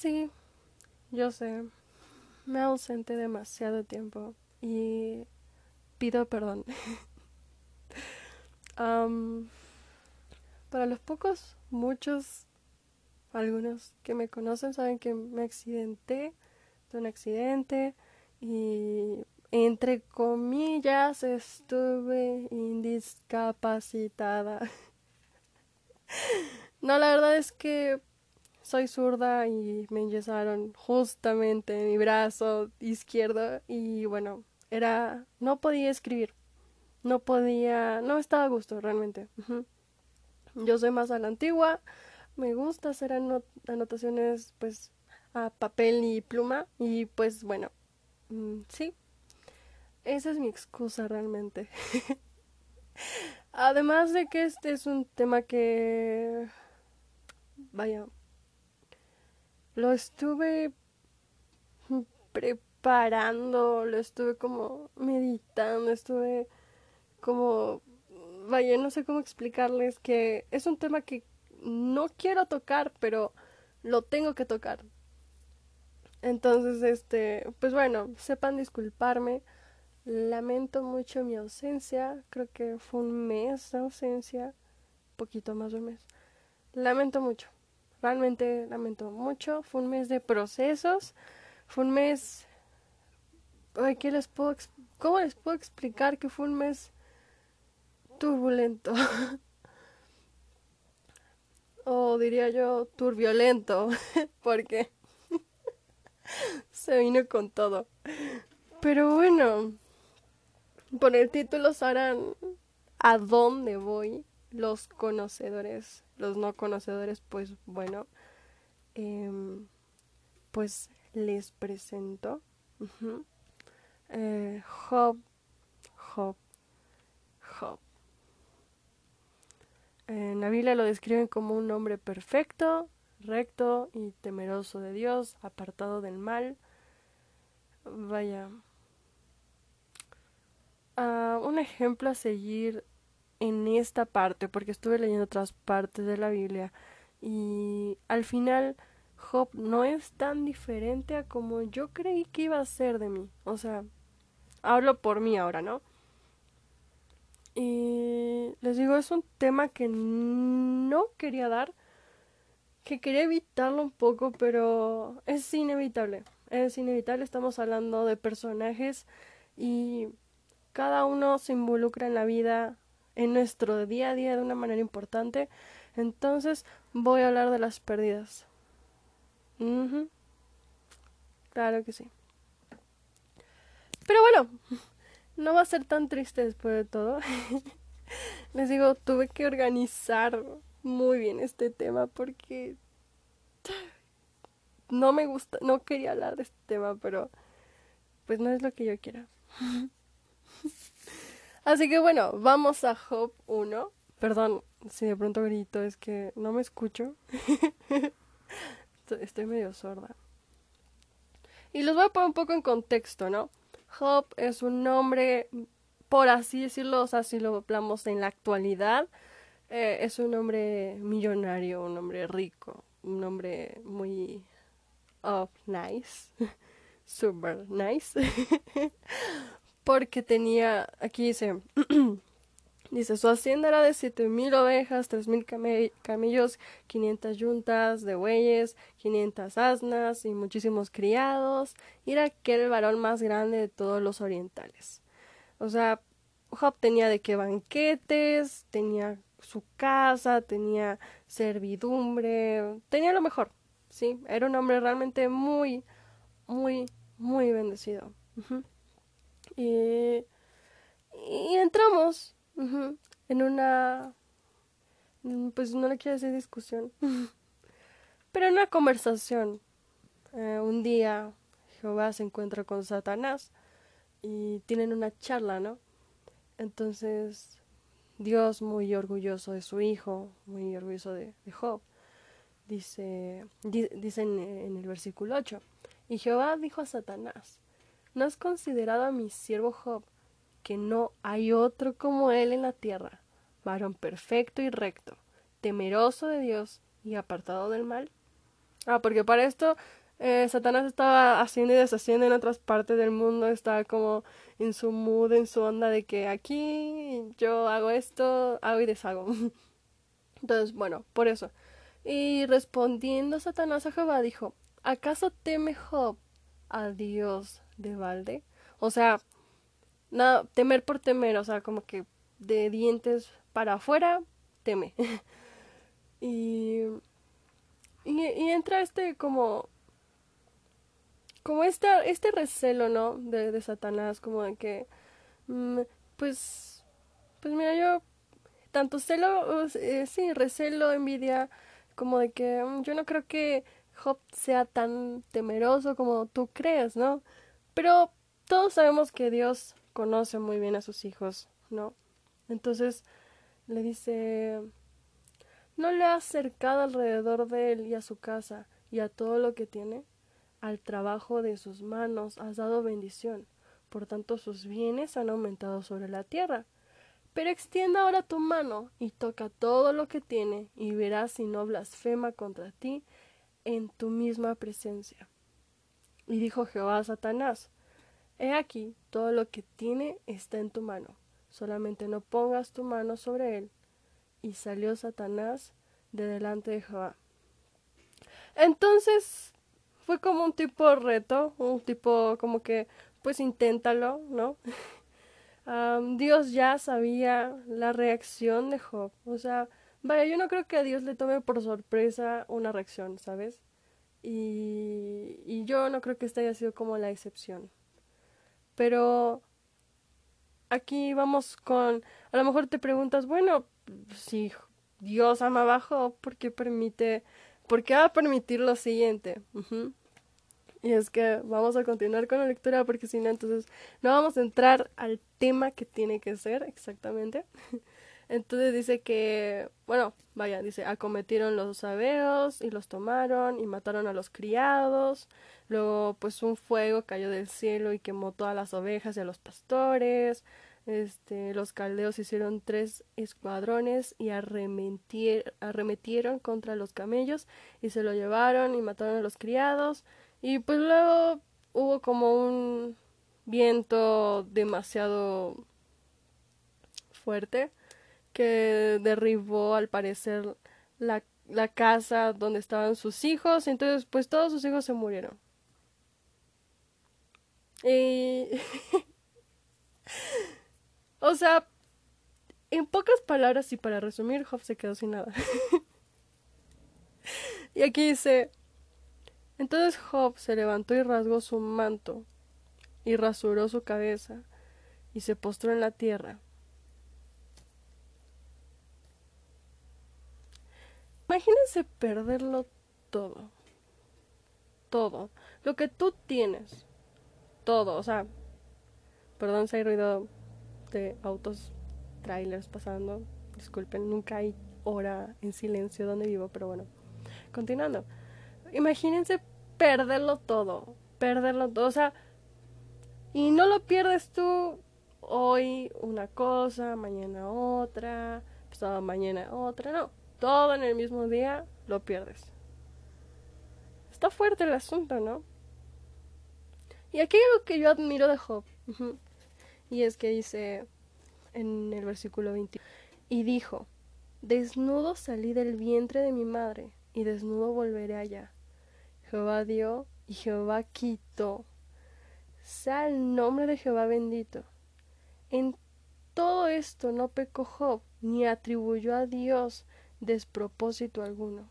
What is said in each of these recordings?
Sí, yo sé. Me ausenté demasiado tiempo y pido perdón. para los pocos, muchos, algunos que me conocen saben que me accidenté de un accidente y entre comillas estuve indiscapacitada. no, la verdad es que soy zurda y me enyesaron justamente mi brazo izquierdo y bueno, era no podía escribir. No podía, no estaba a gusto realmente. Yo soy más a la antigua, me gusta hacer anotaciones pues a papel y pluma y pues bueno, mm, sí, esa es mi excusa realmente. Además de que este es un tema que, vaya, lo estuve preparando, lo estuve como meditando, estuve como, vaya, no sé cómo explicarles que es un tema que no quiero tocar, pero lo tengo que tocar. Entonces, este, pues bueno, sepan disculparme. Lamento mucho mi ausencia. Creo que fue un mes de ausencia. Poquito más de un mes. Lamento mucho. Realmente lamento mucho. Fue un mes de procesos. Fue un mes. ¿qué les puedo ¿Cómo les puedo explicar que fue un mes turbulento? o diría yo turbiolento. Porque se vino con todo. Pero bueno, por el título sabrán a dónde voy. Los conocedores, los no conocedores, pues bueno, em, pues les presento. eh, Job, Job, Job. En la lo describen como un hombre perfecto, recto y temeroso de Dios, apartado del mal. Vaya. Uh, un ejemplo a seguir en esta parte, porque estuve leyendo otras partes de la Biblia y al final Job no es tan diferente a como yo creí que iba a ser de mí. O sea, hablo por mí ahora, ¿no? Y les digo, es un tema que no quería dar que quería evitarlo un poco, pero es inevitable. Es inevitable, estamos hablando de personajes y cada uno se involucra en la vida, en nuestro día a día de una manera importante. Entonces voy a hablar de las pérdidas. Claro que sí. Pero bueno, no va a ser tan triste después de todo. Les digo, tuve que organizar muy bien este tema porque no me gusta, no quería hablar de este tema, pero pues no es lo que yo quiera. Así que bueno, vamos a Job 1. Perdón si de pronto grito, es que no me escucho. Estoy medio sorda. Y los voy a poner un poco en contexto, ¿no? Job es un nombre, por así decirlo, o sea, si lo hablamos en la actualidad, eh, es un hombre millonario, un hombre rico, un hombre muy oh, nice, super nice, porque tenía, aquí dice, dice, su hacienda era de siete mil ovejas, tres mil camellos, quinientas yuntas de bueyes, quinientas asnas y muchísimos criados, era aquel el varón más grande de todos los orientales. O sea, Job tenía de qué banquetes, tenía su casa, tenía servidumbre, tenía lo mejor, ¿sí? Era un hombre realmente muy, muy, muy bendecido. Y, entramos en una, pues no le quiero decir discusión, pero en una conversación. Eh, un día Jehová se encuentra con Satanás y tienen una charla, ¿no? Entonces Dios, muy orgulloso de su hijo, muy orgulloso de, Job, dice, dice en, en, el versículo 8, y Jehová dijo a Satanás, ¿no has considerado a mi siervo Job, que no hay otro como él en la tierra, varón perfecto y recto, temeroso de Dios y apartado del mal? Ah, porque para esto eh, Satanás estaba haciendo y deshaciendo en otras partes del mundo, estaba como en su mood, en su onda de que aquí yo hago esto, hago y deshago. Entonces, bueno, por eso. Y respondiendo Satanás a Jehová dijo, ¿acaso teme Job a Dios de balde? O sea, nada, temer por temer, o sea, como que de dientes para afuera, teme. y, y, entra este como como este, este recelo, ¿no? De, de Satanás, como de que, mm, pues, pues mira, yo, tanto celo, eh, sí, recelo, envidia, como de que mm, yo no creo que Job sea tan temeroso como tú crees, ¿no? Pero todos sabemos que Dios conoce muy bien a sus hijos, ¿no? Entonces le dice, no le has cercado alrededor de él y a su casa y a todo lo que tiene al trabajo de sus manos has dado bendición, por tanto sus bienes han aumentado sobre la tierra. Pero extienda ahora tu mano y toca todo lo que tiene, y verás si no blasfema contra ti en tu misma presencia. Y dijo Jehová a Satanás, He aquí, todo lo que tiene está en tu mano, solamente no pongas tu mano sobre él. Y salió Satanás de delante de Jehová. Entonces fue como un tipo reto, un tipo como que, pues inténtalo, ¿no? Dios ya sabía la reacción de Job. O sea, vaya, yo no creo que a Dios le tome por sorpresa una reacción, ¿sabes? Y, y yo no creo que esta haya sido como la excepción. Pero aquí vamos con, a lo mejor te preguntas, bueno, si Dios ama abajo, ¿por qué permite ¿Por qué va a permitir lo siguiente? Y es que vamos a continuar con la lectura porque si no, entonces no vamos a entrar al tema que tiene que ser exactamente. Entonces dice que, bueno, vaya, dice, acometieron los sabeos y los tomaron y mataron a los criados. Luego, pues un fuego cayó del cielo y quemó todas las ovejas y a los pastores. Este, los caldeos hicieron tres escuadrones y arremetieron contra los camellos y se lo llevaron y mataron a los criados. Y pues luego hubo como un viento demasiado fuerte que derribó al parecer la, la casa donde estaban sus hijos. Entonces pues todos sus hijos se murieron. Y O sea, en pocas palabras y para resumir, Job se quedó sin nada. y aquí dice, entonces Job se levantó y rasgó su manto y rasuró su cabeza y se postró en la tierra. Imagínense perderlo todo. Todo. Lo que tú tienes. Todo. O sea, perdón si hay ruido de autos, trailers pasando. Disculpen, nunca hay hora en silencio donde vivo, pero bueno. Continuando. Imagínense perderlo todo. Perderlo todo. O sea, y no lo pierdes tú hoy una cosa, mañana otra, pasado mañana otra. No, todo en el mismo día lo pierdes. Está fuerte el asunto, ¿no? Y aquí hay algo que yo admiro de Job. Y es que dice en el versículo 20, y dijo, desnudo salí del vientre de mi madre, y desnudo volveré allá. Jehová dio y Jehová quitó. Sea el nombre de Jehová bendito. En todo esto no pecó Job, ni atribuyó a Dios despropósito alguno.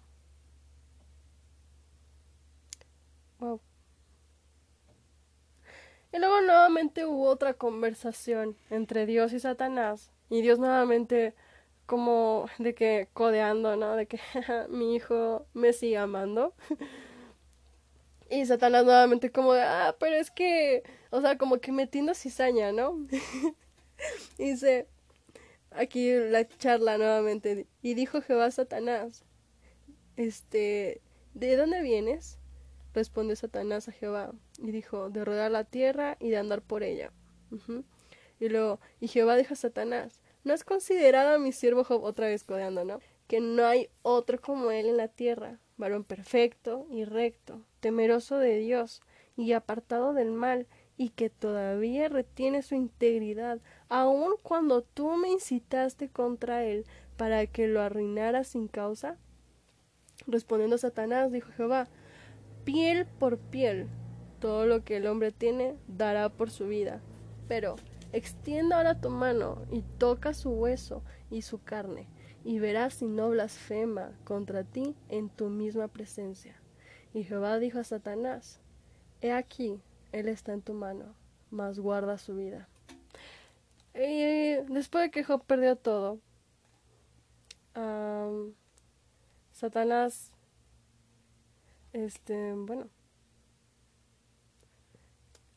Y luego nuevamente hubo otra conversación entre Dios y Satanás. Y Dios nuevamente como de que codeando, ¿no? De que mi hijo me sigue amando. y Satanás nuevamente como de, ah, pero es que, o sea, como que metiendo cizaña, ¿no? dice, aquí la charla nuevamente. Y dijo Jehová a Satanás, este, ¿de dónde vienes? Respondió Satanás a Jehová y dijo, de rodar la tierra y de andar por ella. Y luego, y Jehová dijo a Satanás, ¿no has considerado a mi siervo Job otra vez codeando, no? que no hay otro como él en la tierra, varón perfecto y recto, temeroso de Dios y apartado del mal, y que todavía retiene su integridad, aun cuando tú me incitaste contra él para que lo arruinara sin causa? Respondiendo Satanás, dijo Jehová, piel por piel, todo lo que el hombre tiene dará por su vida. Pero extienda ahora tu mano y toca su hueso y su carne, y verás si no blasfema contra ti en tu misma presencia. Y Jehová dijo a Satanás, He aquí, él está en tu mano, mas guarda su vida. Y después de que Job perdió todo, Satanás, este, bueno,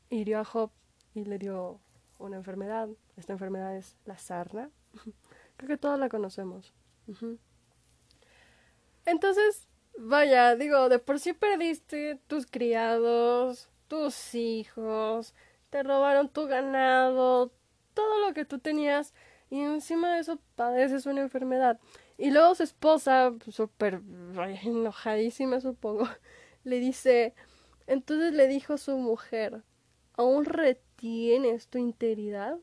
hirió a Job y le dio una enfermedad. Esta enfermedad es la sarna. Creo que todos la conocemos. Entonces, vaya, digo, de por sí perdiste tus criados, tus hijos, te robaron tu ganado, todo lo que tú tenías y encima de eso padeces una enfermedad. Y luego su esposa, súper enojadísima supongo, le dice, entonces le dijo su mujer, ¿aún retienes tu integridad?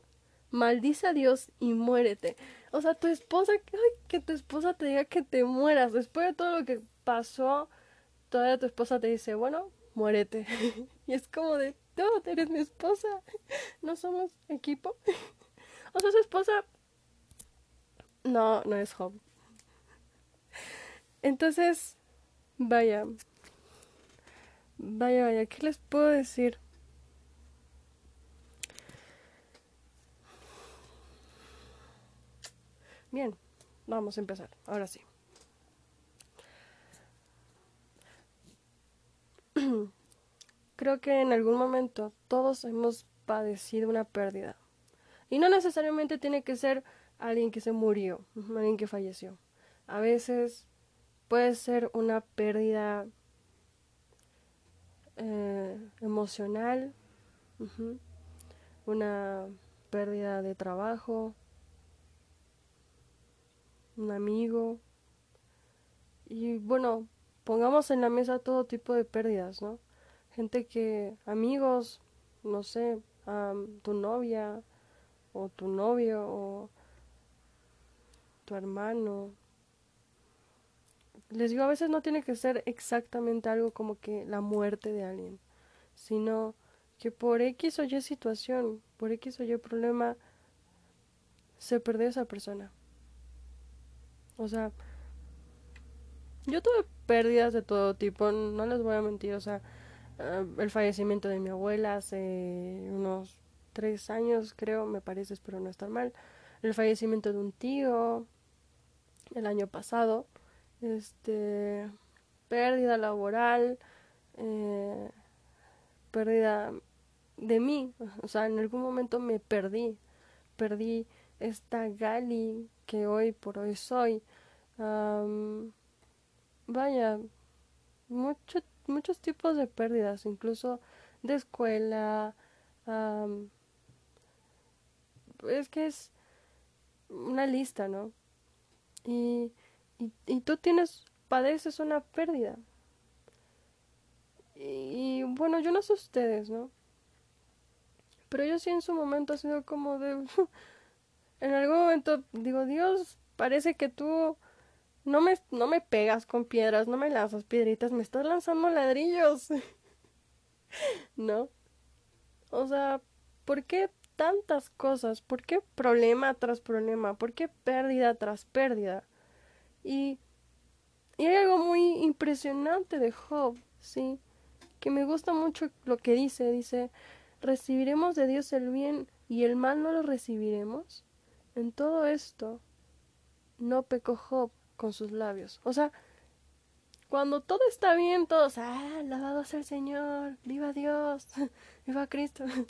Maldice a Dios y muérete. O sea, tu esposa, que tu esposa te diga que te mueras. Después de todo lo que pasó, todavía tu esposa te dice, bueno, muérete. y es como de, tú eres mi esposa. No somos equipo. o sea, su esposa... No, no es Job. Entonces, vaya. Vaya, vaya, ¿qué les puedo decir? Bien, vamos a empezar. Ahora sí. Creo que en algún momento todos hemos padecido una pérdida. Y no necesariamente tiene que ser alguien que se murió, alguien que falleció. A veces puede ser una pérdida eh, emocional, una pérdida de trabajo, un amigo. Y bueno, pongamos en la mesa todo tipo de pérdidas, ¿no? Gente que, amigos, no sé, tu novia o tu novio o tu hermano. Les digo, a veces no tiene que ser exactamente algo como que la muerte de alguien, sino que por X o Y situación, por X o Y problema, se perdió esa persona. O sea, yo tuve pérdidas de todo tipo, no les voy a mentir, o sea, eh, el fallecimiento de mi abuela hace unos tres años, creo, me parece, espero no estar mal, el fallecimiento de un tío el año pasado, este, pérdida laboral, eh, pérdida de mí, o sea, en algún momento me perdí, perdí esta Gali que hoy por hoy soy. vaya, mucho, muchos tipos de pérdidas, incluso de escuela. es que es una lista, ¿no? Y, y, y tú tienes, padeces una pérdida. Y, y bueno, yo no sé ustedes, ¿no? Pero yo sí en su momento ha sido como de... en algún momento digo, Dios, parece que tú no me, no me pegas con piedras, no me lanzas piedritas, me estás lanzando ladrillos. ¿No? O sea, ¿por qué tantas cosas? ¿Por qué problema tras problema? ¿Por qué pérdida tras pérdida? Y, y hay algo muy impresionante de Job, ¿sí? Que me gusta mucho lo que dice. Dice, recibiremos de Dios el bien y el mal no lo recibiremos. En todo esto no pecó Job con sus labios. O sea, cuando todo está bien, todos, ah, alabado sea el Señor, viva Dios, viva Cristo.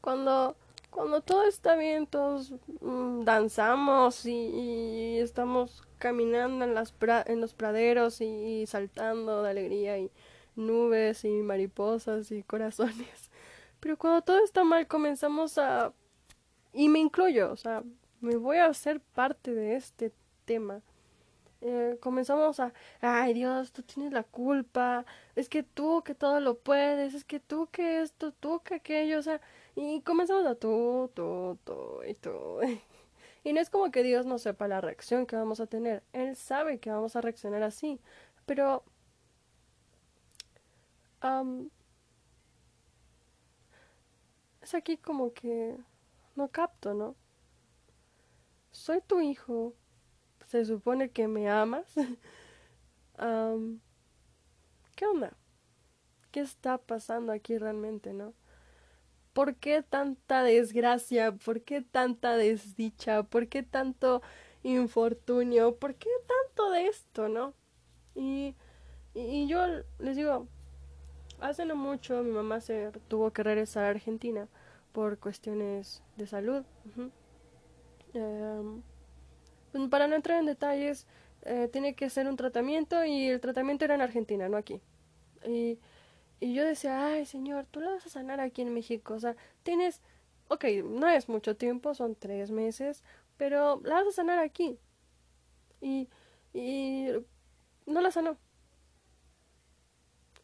Cuando, cuando todo está bien, todos mm, danzamos y, estamos caminando en, las en los praderos y saltando de alegría y nubes y mariposas y corazones. Pero cuando todo está mal, comenzamos a y me incluyo, o sea, me voy a hacer parte de este tema. Eh, comenzamos a, ay Dios, tú tienes la culpa, es que tú que todo lo puedes, es que tú que esto, tú que aquello, o sea, y comenzamos a tú, tú, tú y tú. Y no es como que Dios no sepa la reacción que vamos a tener, Él sabe que vamos a reaccionar así, pero es aquí como que no capto, ¿no? Soy tu hijo, se supone que me amas. ¿Qué onda? ¿Qué está pasando aquí realmente, no? ¿Por qué tanta desgracia? ¿Por qué tanta desdicha? ¿Por qué tanto infortunio? ¿Por qué tanto de esto, no? Y, y, yo les digo, hace no mucho mi mamá se tuvo que regresar a Argentina por cuestiones de salud. Pues, para no entrar en detalles, eh, tiene que ser un tratamiento y el tratamiento era en Argentina, no aquí. Y, y yo decía, ay señor, tú la vas a sanar aquí en México. O sea, tienes, ok, no es mucho tiempo, son tres meses, pero la vas a sanar aquí. Y, y no la sanó.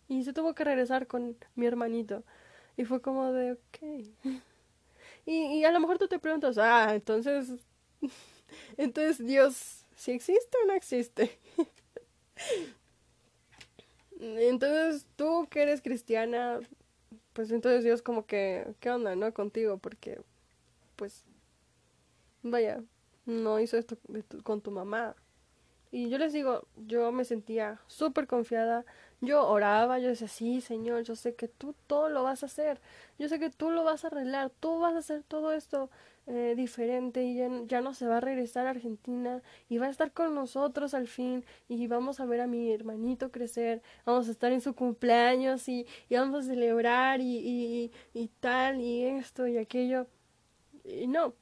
Y se tuvo que regresar con mi hermanito. Y fue como de, ok. Y, a lo mejor tú te preguntas, ah, entonces, entonces Dios, si existe o no existe. entonces tú que eres cristiana, pues entonces Dios como que, ¿qué onda, no? Contigo, porque, pues, vaya, no hizo esto con tu mamá. Y yo les digo, yo me sentía súper confiada, yo oraba, yo decía, sí, Señor, yo sé que tú todo lo vas a hacer, yo sé que tú lo vas a arreglar, tú vas a hacer todo esto eh, diferente y ya, no se va a regresar a Argentina y va a estar con nosotros al fin y vamos a ver a mi hermanito crecer, vamos a estar en su cumpleaños y, y vamos a celebrar y, y, y tal y esto y aquello. Y no.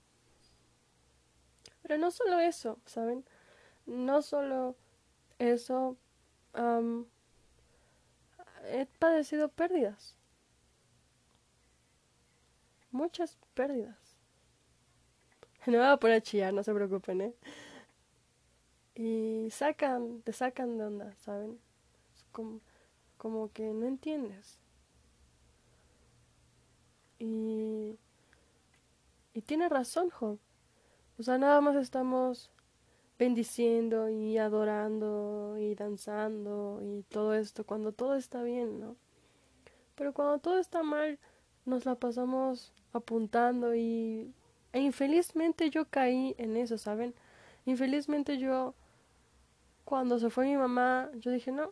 Pero no solo eso, ¿saben? No solo eso he padecido pérdidas. Muchas pérdidas. No me voy a poner a chillar, no se preocupen, ¿eh? Y sacan, te sacan de onda, ¿saben? como, como que no entiendes. Y, y tiene razón, Job. O sea, nada más estamos bendiciendo y adorando y danzando y todo esto, cuando todo está bien, ¿no? Pero cuando todo está mal, nos la pasamos apuntando y... E infelizmente yo caí en eso, ¿saben? Infelizmente yo, cuando se fue mi mamá, yo dije, no,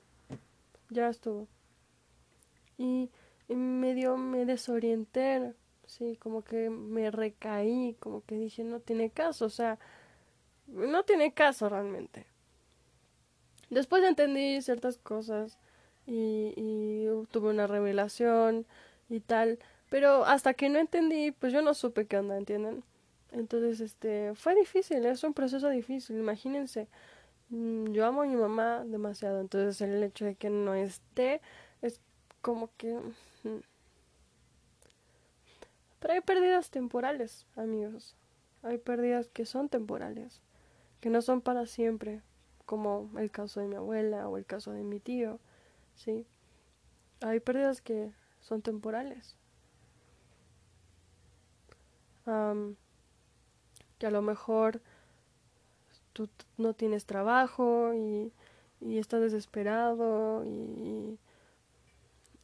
ya estuvo. Y, y medio me desorienté, sí, como que me recaí, como que dije, no tiene caso, o sea, no tiene caso realmente. Después entendí ciertas cosas y, tuve una revelación y tal, pero hasta que no entendí, pues yo no supe qué onda, ¿entienden? Entonces, este, fue difícil, es un proceso difícil, imagínense. Mm, yo amo a mi mamá demasiado, entonces el hecho de que no esté es como que... Mm. Pero hay pérdidas temporales, amigos. Hay pérdidas que son temporales que no son para siempre, como el caso de mi abuela o el caso de mi tío, ¿sí? Hay pérdidas que son temporales. que a lo mejor tú no tienes trabajo y, y estás desesperado y,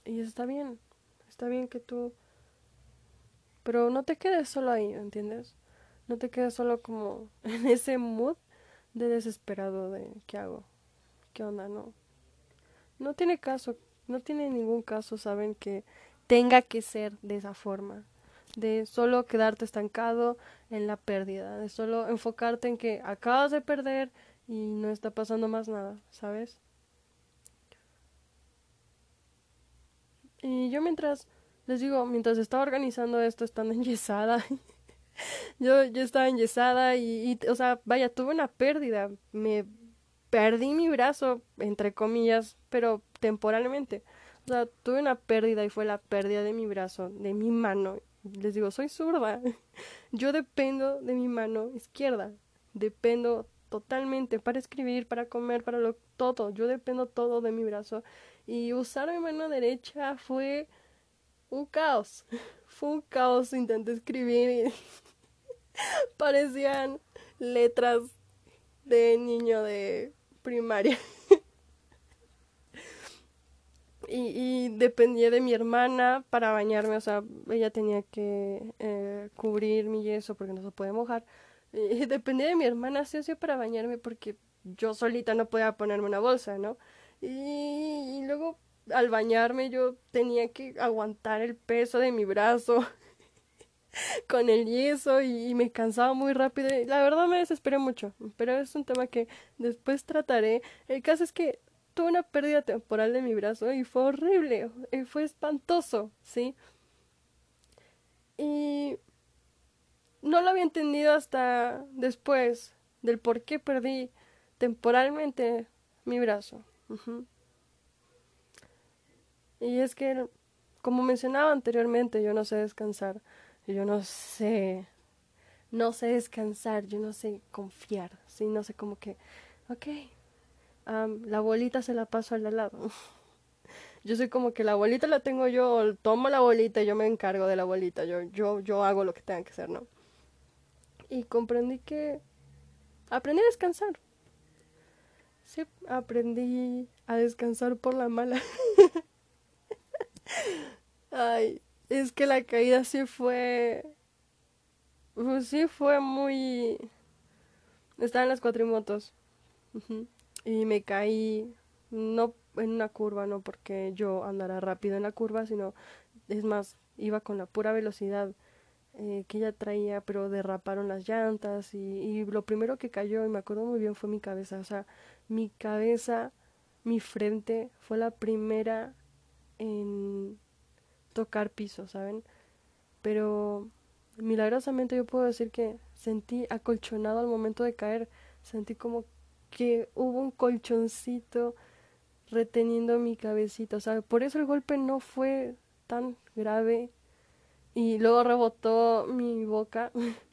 y está bien, está bien que tú... Pero no te quedes solo ahí, ¿entiendes? No te quedes solo como en ese mood de desesperado de ¿qué hago? ¿Qué onda? No. No tiene caso, no tiene ningún caso, saben que tenga que ser de esa forma, de solo quedarte estancado en la pérdida, de solo enfocarte en que acabas de perder y no está pasando más nada, ¿sabes? Y yo mientras, les digo, mientras estaba organizando esto, estando enyesada, yo, yo estaba enyesada y, y, o sea, vaya, tuve una pérdida. Me perdí mi brazo, entre comillas, pero temporalmente. O sea, tuve una pérdida y fue la pérdida de mi brazo, de mi mano. Les digo, soy zurda. Yo dependo de mi mano izquierda. Dependo totalmente, para escribir, para comer, para lo, todo. Yo dependo todo de mi brazo. Y usar mi mano derecha fue un caos. Fue un caos. Intenté escribir y parecían letras de niño de primaria. y, dependía de mi hermana para bañarme, o sea, ella tenía que eh, cubrir mi yeso porque no se puede mojar. Y dependía de mi hermana, sí o sí, para bañarme porque yo solita no podía ponerme una bolsa, ¿no? Y, luego al bañarme yo tenía que aguantar el peso de mi brazo con el yeso y, me cansaba muy rápido. la verdad me desesperé mucho, pero es un tema que después trataré. El caso es que tuve una pérdida temporal de mi brazo y fue horrible, y fue espantoso, ¿sí? Y no lo había entendido hasta después del por qué perdí temporalmente mi brazo. Y es que, como mencionaba anteriormente, yo no sé descansar, yo no sé, no sé descansar, yo no sé confiar, sí, no sé como que, ok, la bolita se la paso al lado. yo soy como que la bolita la tengo yo, tomo la bolita y yo me encargo de la bolita, yo, yo, yo hago lo que tenga que hacer, ¿no? Y comprendí que aprendí a descansar. Sí, aprendí a descansar por la mala. Ay, es que la caída sí fue... Pues sí fue muy... Estaba en las cuatrimotos. Y me caí, no en una curva, no porque yo andara rápido en la curva, sino, es más, iba con la pura velocidad eh, que ella traía, pero derraparon las llantas y, y lo primero que cayó, y me acuerdo muy bien, fue mi cabeza. O sea, mi cabeza, mi frente fue la primera en tocar piso, ¿saben? Pero milagrosamente yo puedo decir que sentí acolchonado al momento de caer, sentí como que hubo un colchoncito reteniendo mi cabecita, o sea, por eso el golpe no fue tan grave. Y luego rebotó mi boca.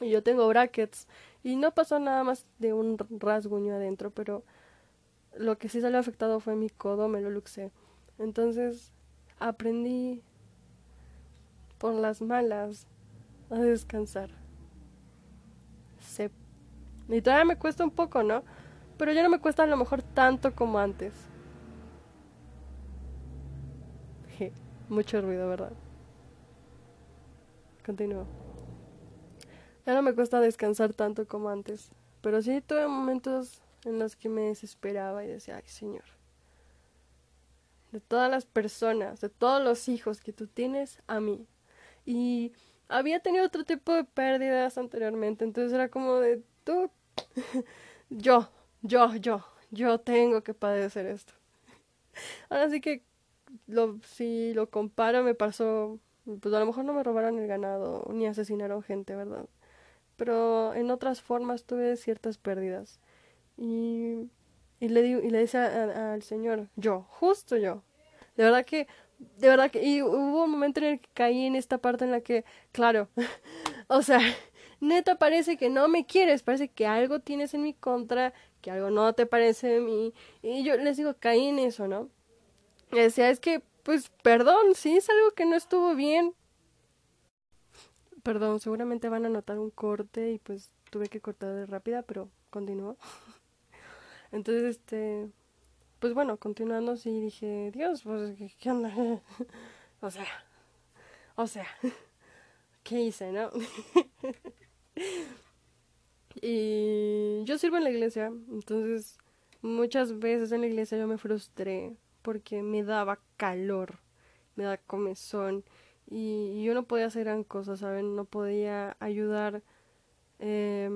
Y yo tengo brackets. Y no pasó nada más de un rasguño adentro, pero lo que sí salió afectado fue mi codo, me lo luxé. Entonces aprendí por las malas a descansar. Y todavía me cuesta un poco, ¿no? Pero ya no me cuesta a lo mejor tanto como antes. mucho ruido, ¿verdad? Continúo. Ya no me cuesta descansar tanto como antes. Pero sí tuve momentos en los que me desesperaba y decía, ay Señor, de todas las personas, de todos los hijos que tú tienes, a mí. Y había tenido otro tipo de pérdidas anteriormente, entonces era como de, tú, yo, yo, yo, yo tengo que padecer esto. Ahora sí que lo, si lo comparo me pasó, pues a lo mejor no me robaron el ganado ni asesinaron gente, ¿verdad? Pero en otras formas tuve ciertas pérdidas. Y y le, digo, y le dice al Señor, yo, justo yo. De verdad que, de verdad que, y hubo un momento en el que caí en esta parte en la que, claro, o sea, neta parece que no me quieres, parece que algo tienes en mi contra, que algo no te parece de mí. Y yo les digo, caí en eso, ¿no? Y decía, es que, pues, perdón, sí es algo que no estuvo bien. Perdón, seguramente van a notar un corte y pues tuve que cortar de rápida, pero continúo. Entonces, este, pues bueno, continuando, sí dije, Dios, pues, ¿qué onda? o sea, o sea, ¿qué hice, no? y yo sirvo en la iglesia, entonces muchas veces en la iglesia yo me frustré porque me daba calor, me daba comezón y yo no podía hacer gran cosa, ¿saben? No podía ayudar. Eh,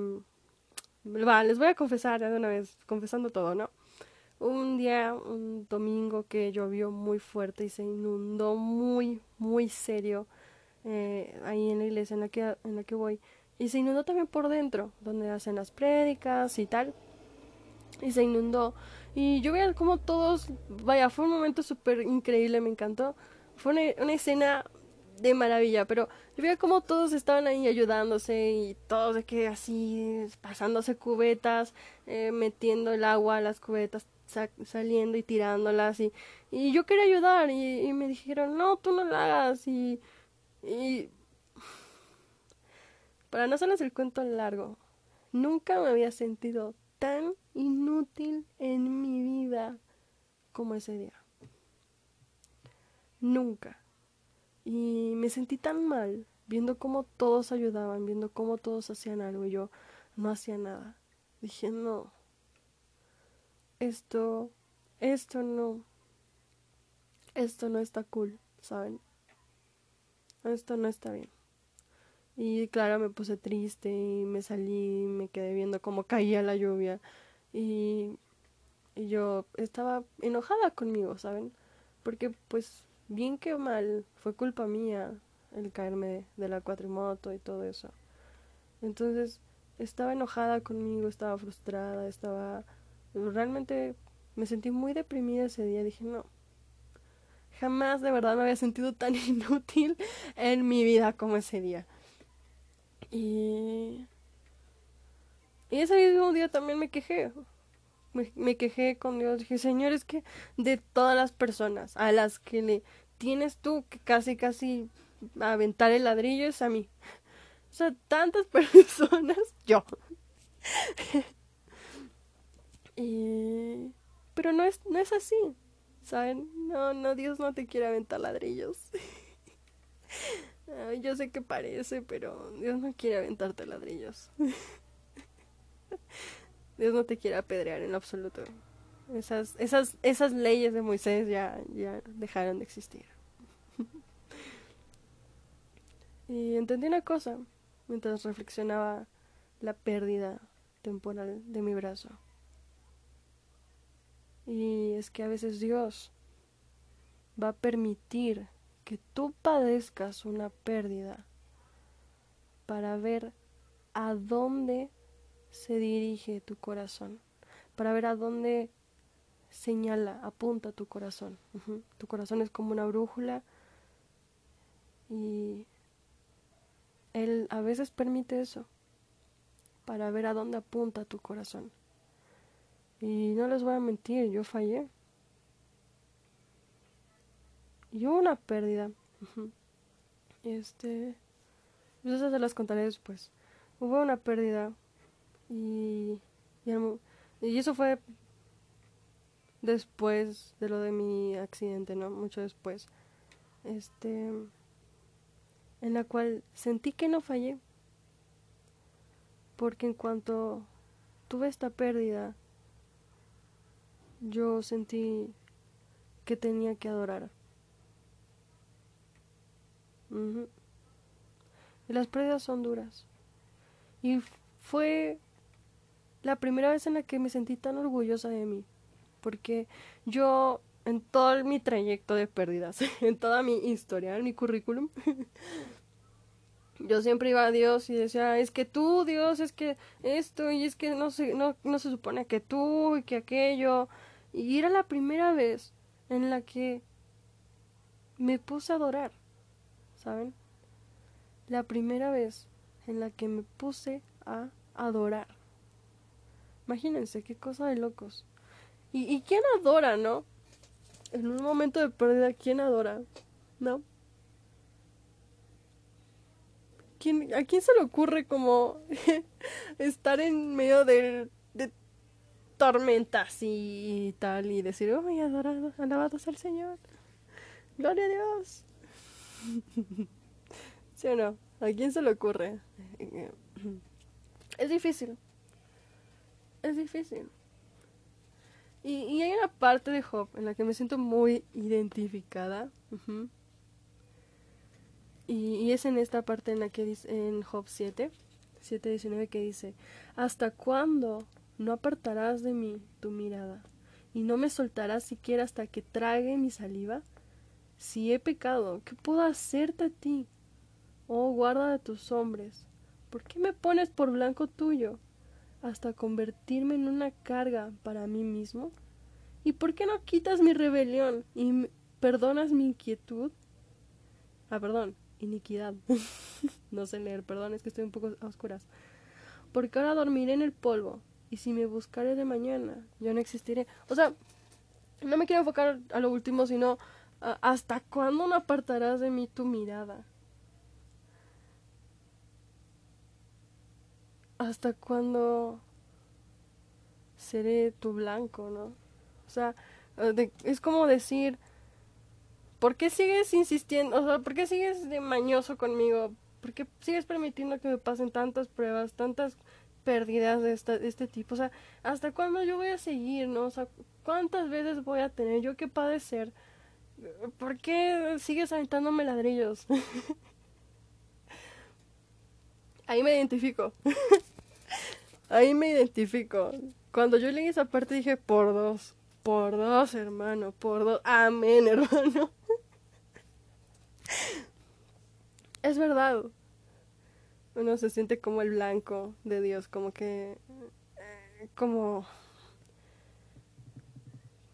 Va, les voy a confesar de una vez, confesando todo, ¿no? Un día, un domingo que llovió muy fuerte y se inundó muy, muy serio eh, ahí en la iglesia en la, que, en la que voy. Y se inundó también por dentro, donde hacen las prédicas y tal. Y se inundó. Y yo veía como todos, vaya, fue un momento súper increíble, me encantó. Fue una, una escena de maravilla, pero yo veía como todos estaban ahí ayudándose y todos de que así pasándose cubetas, eh, metiendo el agua a las cubetas, saliendo y tirándolas y, y yo quería ayudar y, me dijeron, no, tú no la hagas y, y para no hacerles el cuento largo, nunca me había sentido tan inútil en mi vida como ese día. Nunca. Y me sentí tan mal viendo cómo todos ayudaban, viendo cómo todos hacían algo y yo no hacía nada. Dije, no, esto, esto no, esto no está cool, ¿saben? Esto no está bien. Y claro, me puse triste y me salí, me quedé viendo cómo caía la lluvia y, y yo estaba enojada conmigo, ¿saben? Porque pues bien que mal, fue culpa mía el caerme de la cuatrimoto y todo eso. Entonces, estaba enojada conmigo, estaba frustrada, estaba... Realmente me sentí muy deprimida ese día. Dije, no, jamás de verdad me había sentido tan inútil en mi vida como ese día. Y... Y ese mismo día también me quejé. Me, quejé con Dios. Dije, Señor, es que de todas las personas a las que le tienes tú que casi, casi aventar el ladrillo es a mí. O sea, tantas personas, yo. Pero no es, no es así, ¿saben? No, no, Dios no te quiere aventar ladrillos. yo sé que parece, pero Dios no quiere aventarte ladrillos. Dios no te quiere apedrear en absoluto. Esas, esas, esas leyes de Moisés ya, ya dejaron de existir. y entendí una cosa mientras reflexionaba la pérdida temporal de mi brazo. Y es que a veces Dios va a permitir que tú padezcas una pérdida para ver a dónde se dirige tu corazón, para ver a dónde señala, apunta tu corazón. Tu corazón es como una brújula y Él a veces permite eso para ver a dónde apunta tu corazón. Y no les voy a mentir, yo fallé. Y hubo una pérdida. Este. Pues esas se las contaré después. Hubo una pérdida y, y, eso fue después de lo de mi accidente, ¿no? Mucho después. Este. En la cual sentí que no fallé. Porque en cuanto tuve esta pérdida, yo sentí que tenía que adorar. Y las pérdidas son duras. Y fue la primera vez en la que me sentí tan orgullosa de mí, porque yo en todo mi trayecto de pérdidas, en toda mi historia, en mi currículum, yo siempre iba a Dios y decía, es que tú, Dios, es que esto, y es que no se, no, no se supone que tú y que aquello. Y era la primera vez en la que me puse a adorar, ¿saben? La primera vez en la que me puse a adorar. Imagínense, qué cosa de locos. ¿Y, quién adora, no? En un momento de pérdida, ¿quién adora? ¿No? ¿Quién, ¿A quién se le ocurre como estar en medio de, tormentas y tal y decir, oh, adorado, alabados al Señor? Gloria a Dios. ¿Sí o no? ¿A quién se le ocurre? Es difícil es difícil. Y, hay una parte de Job en la que me siento muy identificada. y, es en esta parte en la que dice, en Job 7, 7.19 que dice, ¿hasta cuándo no apartarás de mí tu mirada? Y no me soltarás siquiera hasta que trague mi saliva. Si he pecado, ¿qué puedo hacerte a ti? Oh, guarda de tus hombres. ¿Por qué me pones por blanco tuyo? Hasta convertirme en una carga para mí mismo? ¿Y por qué no quitas mi rebelión y perdonas mi inquietud? Ah, perdón, iniquidad. no sé leer, perdón, es que estoy un poco a oscuras. Porque ahora dormiré en el polvo, y si me buscaré de mañana, yo no existiré. O sea, no me quiero enfocar a lo último, sino hasta cuándo no apartarás de mí tu mirada. ¿Hasta cuándo seré tu blanco, no? O sea, es como decir, ¿por qué sigues insistiendo? O sea, ¿por qué sigues de mañoso conmigo? ¿Por qué sigues permitiendo que me pasen tantas pruebas, tantas pérdidas de, de este tipo? O sea, ¿hasta cuándo yo voy a seguir, no? O sea, ¿cuántas veces voy a tener yo que padecer? ¿Por qué sigues aventándome ladrillos? Ahí me identifico. Ahí me identifico. Cuando yo leí esa parte dije, por dos, por dos, hermano, por dos. Amén, hermano. es verdad. Uno se siente como el blanco de Dios, como que... Eh, como...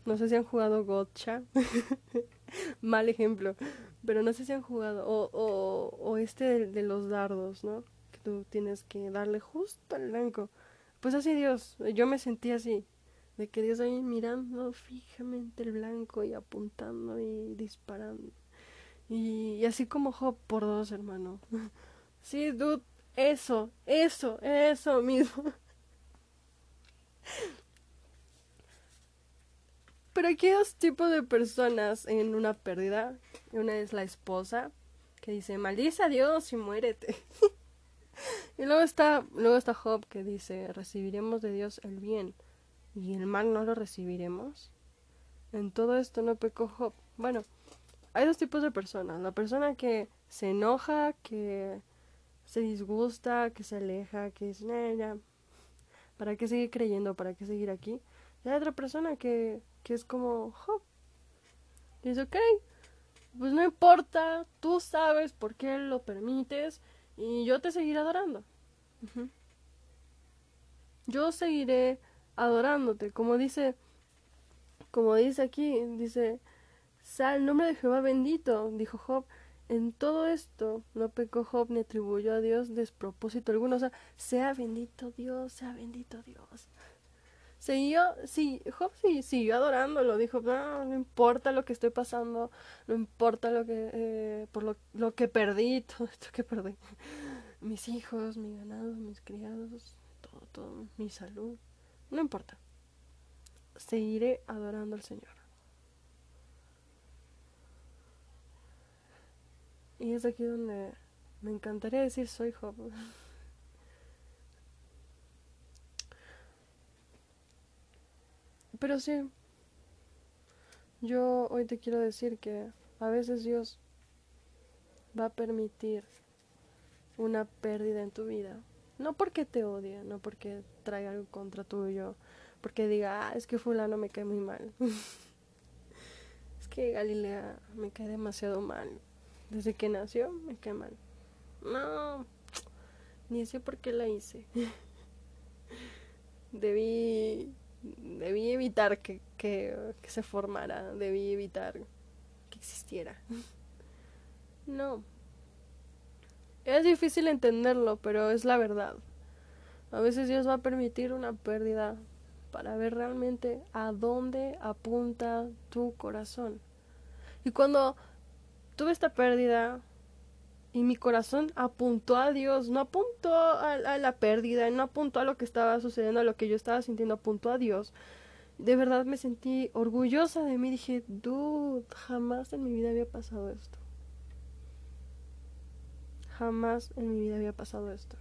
No sé si han jugado Gotcha. Mal ejemplo. Pero no sé si han jugado. O, o, o este de, los dardos, ¿no? Tú tienes que darle justo al blanco. Pues así Dios. Yo me sentí así. De que Dios ahí mirando fijamente el blanco y apuntando y disparando. Y, así como Job por dos, hermano. Sí, dude, eso, eso, eso mismo. Pero aquí hay dos tipos de personas en una pérdida. Una es la esposa, que dice, maldice a Dios y muérete. y luego está, luego está Job, que dice, recibiremos de Dios el bien y el mal no lo recibiremos. En todo esto no pecó Job. Bueno, hay dos tipos de personas. La persona que se enoja, que se disgusta, que se aleja, que dice, nah, ya, ¿para qué seguir creyendo? ¿Para qué seguir aquí? Y hay otra persona que, que es como, Job. Dice, ok, pues no importa, tú sabes por qué lo permites y yo te seguiré adorando. Yo seguiré adorándote, como dice, como dice aquí, dice, Sal el nombre de Jehová bendito, dijo Job. En todo esto no pecó Job ni atribuyó a Dios despropósito alguno. O sea, sea bendito Dios, sea bendito Dios. Siguió, sí, Job sí, siguió adorándolo. Dijo, no, no importa lo que estoy pasando, no importa lo que, eh, por lo, lo que perdí, todo esto que perdí. Mis hijos, mi ganado, mis criados, todo, todo, mi salud. No importa. Seguiré adorando al Señor. Y es aquí donde me encantaría decir soy Job. Pero sí, yo hoy te quiero decir que a veces Dios va a permitir una pérdida en tu vida. No porque te odie, no porque traiga algo contra tuyo, porque diga, ah, es que fulano me cae muy mal. es que Galilea me cae demasiado mal. Desde que nació me cae mal. No, ni sé por qué la hice. debí, debí evitar que, que, que se formara, debí evitar que existiera. no. Es difícil entenderlo, pero es la verdad. A veces Dios va a permitir una pérdida para ver realmente a dónde apunta tu corazón. Y cuando tuve esta pérdida y mi corazón apuntó a Dios, no apuntó a, la pérdida, no apuntó a lo que estaba sucediendo, a lo que yo estaba sintiendo, apuntó a Dios. De verdad me sentí orgullosa de mí, dije, dude, jamás en mi vida había pasado esto. Jamás en mi vida había pasado esto.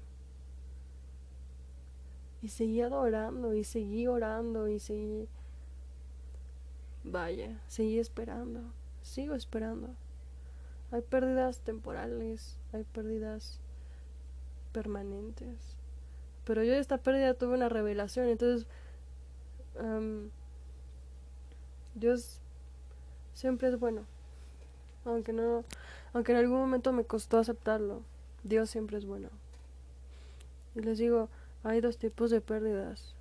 Y seguí adorando, y seguí orando, y seguí... Vaya, seguí esperando, sigo esperando. Hay pérdidas temporales, hay pérdidas permanentes. Pero yo de esta pérdida tuve una revelación, entonces Dios siempre es bueno. Aunque no, aunque en algún momento me costó aceptarlo, Dios siempre es bueno. Y les digo, hay dos tipos de pérdidas.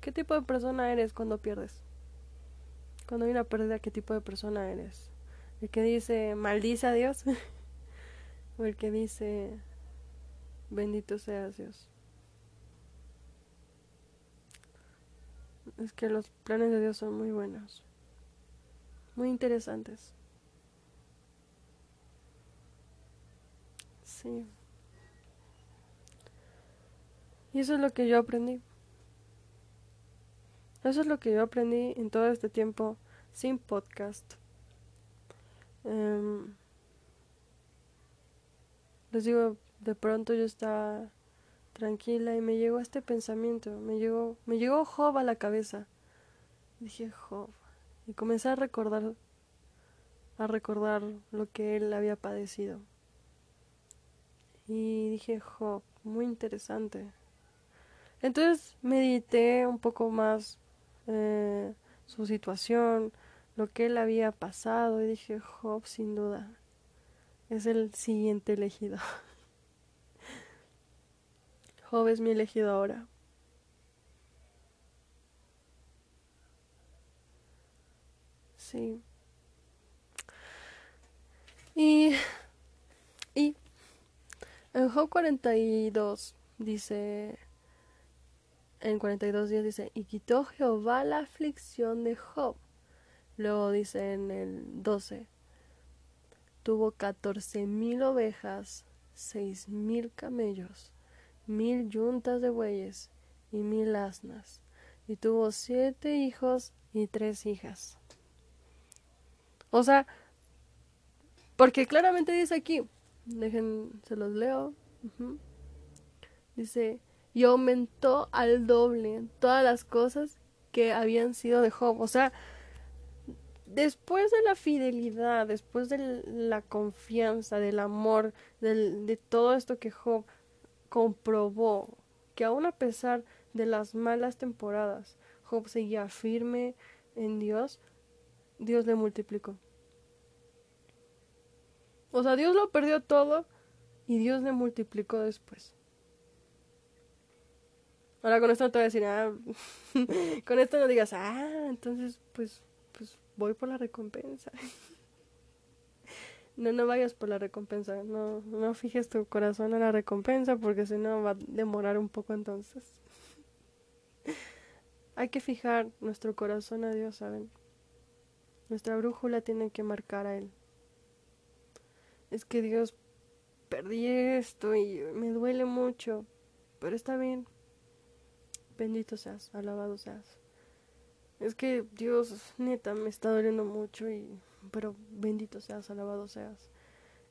¿Qué tipo de persona eres cuando pierdes? Cuando hay una pérdida, ¿qué tipo de persona eres? El que dice maldice a Dios o el que dice, bendito seas Dios. Es que los planes de Dios son muy buenos, muy interesantes. Sí. Y eso es lo que yo aprendí. Eso es lo que yo aprendí en todo este tiempo sin podcast. Em, les digo, de pronto yo estaba tranquila y me llegó este pensamiento, me llegó, me llegó Job a la cabeza. Dije Job y comencé a recordar a recordar lo que él había padecido. Y dije, Job, muy interesante. Entonces medité un poco más eh, su situación, lo que él había pasado y dije, Job sin duda es el siguiente elegido. Job es mi elegido ahora. Sí. Y, y en Job 42 dice en 42 días dice, y quitó Jehová la aflicción de Job. Luego dice en el 12, tuvo catorce mil ovejas, seis mil camellos, mil yuntas de bueyes y mil asnas, y tuvo siete hijos y tres hijas. O sea, porque claramente dice aquí, dejen, se los leo. Dice, y aumentó al doble todas las cosas que habían sido de Job. O sea, después de la fidelidad, después de la confianza, del amor, de todo esto que Job comprobó, que aún a pesar de las malas temporadas, Job seguía firme en Dios, Dios le multiplicó. O sea, Dios lo perdió todo y Dios le multiplicó después. Ahora con esto no te voy a decir, ah, con esto no digas, ah, entonces pues, pues voy por la recompensa. no, no vayas por la recompensa, no, no fijes tu corazón en la recompensa porque si no va a demorar un poco entonces. Hay que fijar nuestro corazón a Dios, ¿saben? Nuestra brújula tiene que marcar a Él. Es que Dios, perdí esto y me duele mucho, pero está bien, Bendito seas, alabado seas. Es que Dios, neta, me está doliendo mucho y... Pero bendito seas, alabado seas.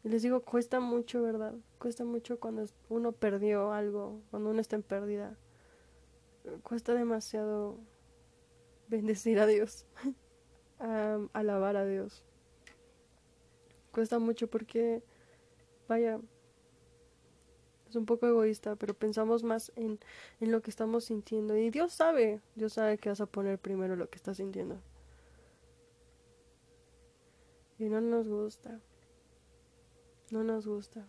Y les digo, cuesta mucho, ¿verdad? Cuesta mucho cuando uno perdió algo, cuando uno está en pérdida. Cuesta demasiado bendecir a Dios, alabar a Dios. Cuesta mucho porque, vaya, un poco egoísta, pero pensamos más en, en lo que estamos sintiendo. Y Dios sabe, Dios sabe que vas a poner primero lo que estás sintiendo. Y no nos gusta. No nos gusta.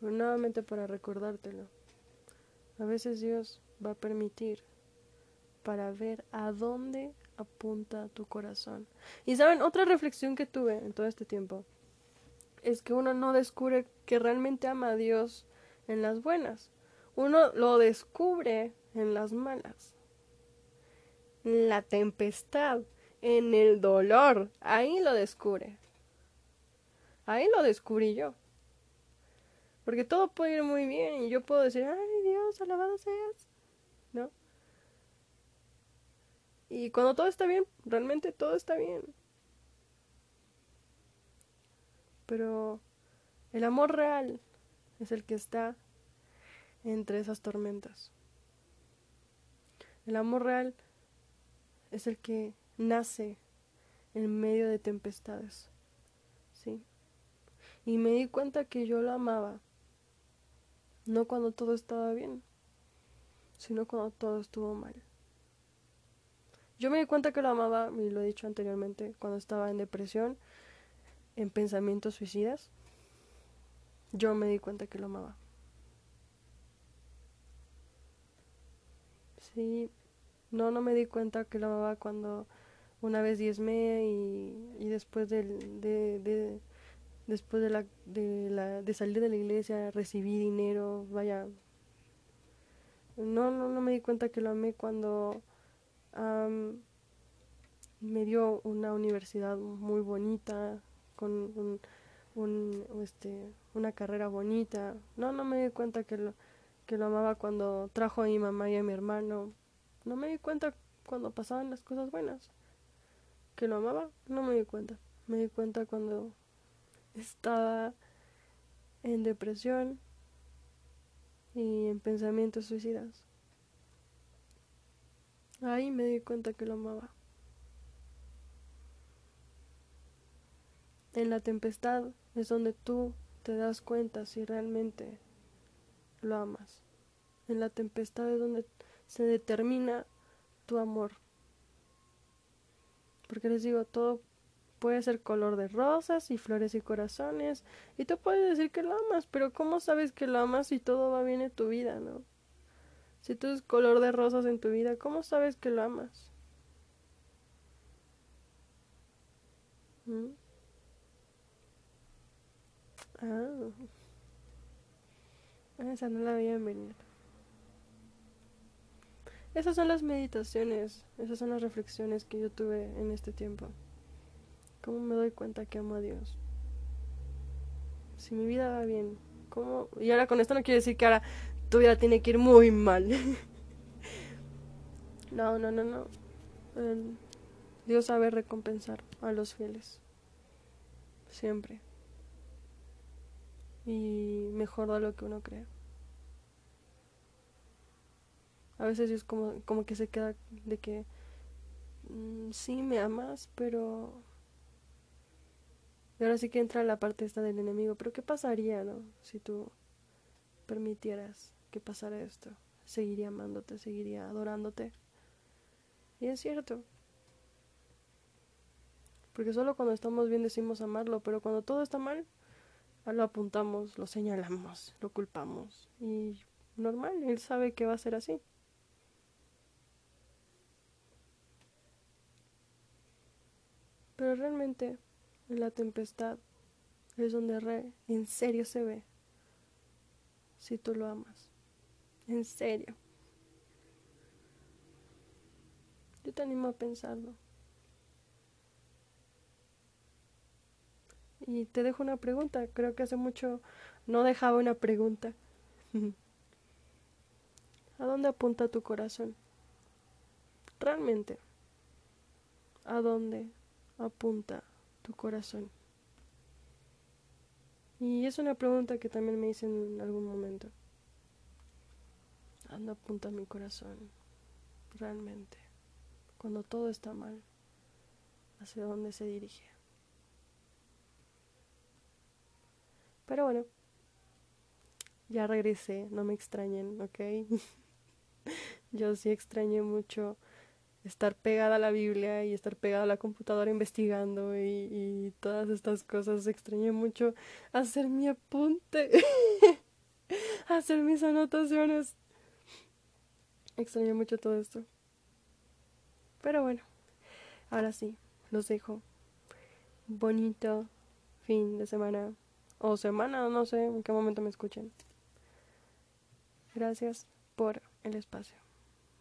Pero nuevamente para recordártelo. A veces Dios va a permitir para ver a dónde apunta tu corazón. Y saben, otra reflexión que tuve en todo este tiempo es que uno no descubre que realmente ama a Dios en las buenas. Uno lo descubre en las malas. En la tempestad, en el dolor. Ahí lo descubre. Ahí lo descubrí yo. Porque todo puede ir muy bien y yo puedo decir, ay Dios, alabado seas. ¿No? Y cuando todo está bien, realmente todo está bien. Pero el amor real es el que está entre esas tormentas. El amor real es el que nace en medio de tempestades. ¿Sí? Y me di cuenta que yo lo amaba. No cuando todo estaba bien, sino cuando todo estuvo mal. Yo me di cuenta que lo amaba, y lo he dicho anteriormente, cuando estaba en depresión en pensamientos suicidas, yo me di cuenta que lo amaba. Sí, no, no me di cuenta que lo amaba cuando una vez diezmé y, y después de, de, después de, la, de, la, de salir de la iglesia, recibí dinero, vaya. No, no, no me di cuenta que lo amé cuando me dio una universidad muy bonita, con un, este, una carrera bonita. No, no me di cuenta que lo, que lo amaba cuando trajo a mi mamá y a mi hermano. No me di cuenta cuando pasaban las cosas buenas. Que lo amaba, no me di cuenta. Me di cuenta cuando estaba en depresión y en pensamientos suicidas. Ahí me di cuenta que lo amaba. En la tempestad es donde tú te das cuenta si realmente lo amas. En la tempestad es donde se determina tu amor. Porque les digo, todo puede ser color de rosas y flores y corazones. Y tú puedes decir que lo amas, pero ¿cómo sabes que lo amas si todo va bien en tu vida, no? Si tú es color de rosas en tu vida, ¿cómo sabes que lo amas? ¿Mm? Ah. Esa no la veía venir. Esas son las meditaciones, esas son las reflexiones que yo tuve en este tiempo. ¿Cómo me doy cuenta que amo a Dios? Si mi vida va bien, ¿cómo? Y ahora con esto no quiere decir que ahora tu vida tiene que ir muy mal. no, no, no, no. Dios sabe recompensar a los fieles. Siempre y mejor de lo que uno cree. A veces es como, como que se queda de que mm, sí me amas, pero... Y ahora sí que entra la parte esta del enemigo. Pero ¿qué pasaría, no? Si tú permitieras que pasara esto. Seguiría amándote, seguiría adorándote. Y es cierto. Porque solo cuando estamos bien decimos amarlo, pero cuando todo está mal, lo apuntamos, lo señalamos, lo culpamos. Y normal, él sabe que va a ser así. Pero realmente en la tempestad es donde re, en serio se ve si tú lo amas. En serio. Yo te animo a pensarlo. Y te dejo una pregunta. Creo que hace mucho no dejaba una pregunta. ¿A dónde apunta tu corazón? Realmente. ¿A dónde apunta tu corazón? Y es una pregunta que también me hice en algún momento. ¿A dónde apunta mi corazón? Realmente. Cuando todo está mal. ¿Hacia dónde se dirige? Pero bueno, ya regresé, no me extrañen, ¿ok? Yo sí extrañé mucho estar pegada a la Biblia y estar pegada a la computadora investigando y, todas estas cosas. Extrañé mucho hacer mi apunte, hacer mis anotaciones. Extrañé mucho todo esto. Pero bueno, ahora sí, los dejo. Bonito fin de semana o semana, no sé en qué momento me escuchen. Gracias por el espacio.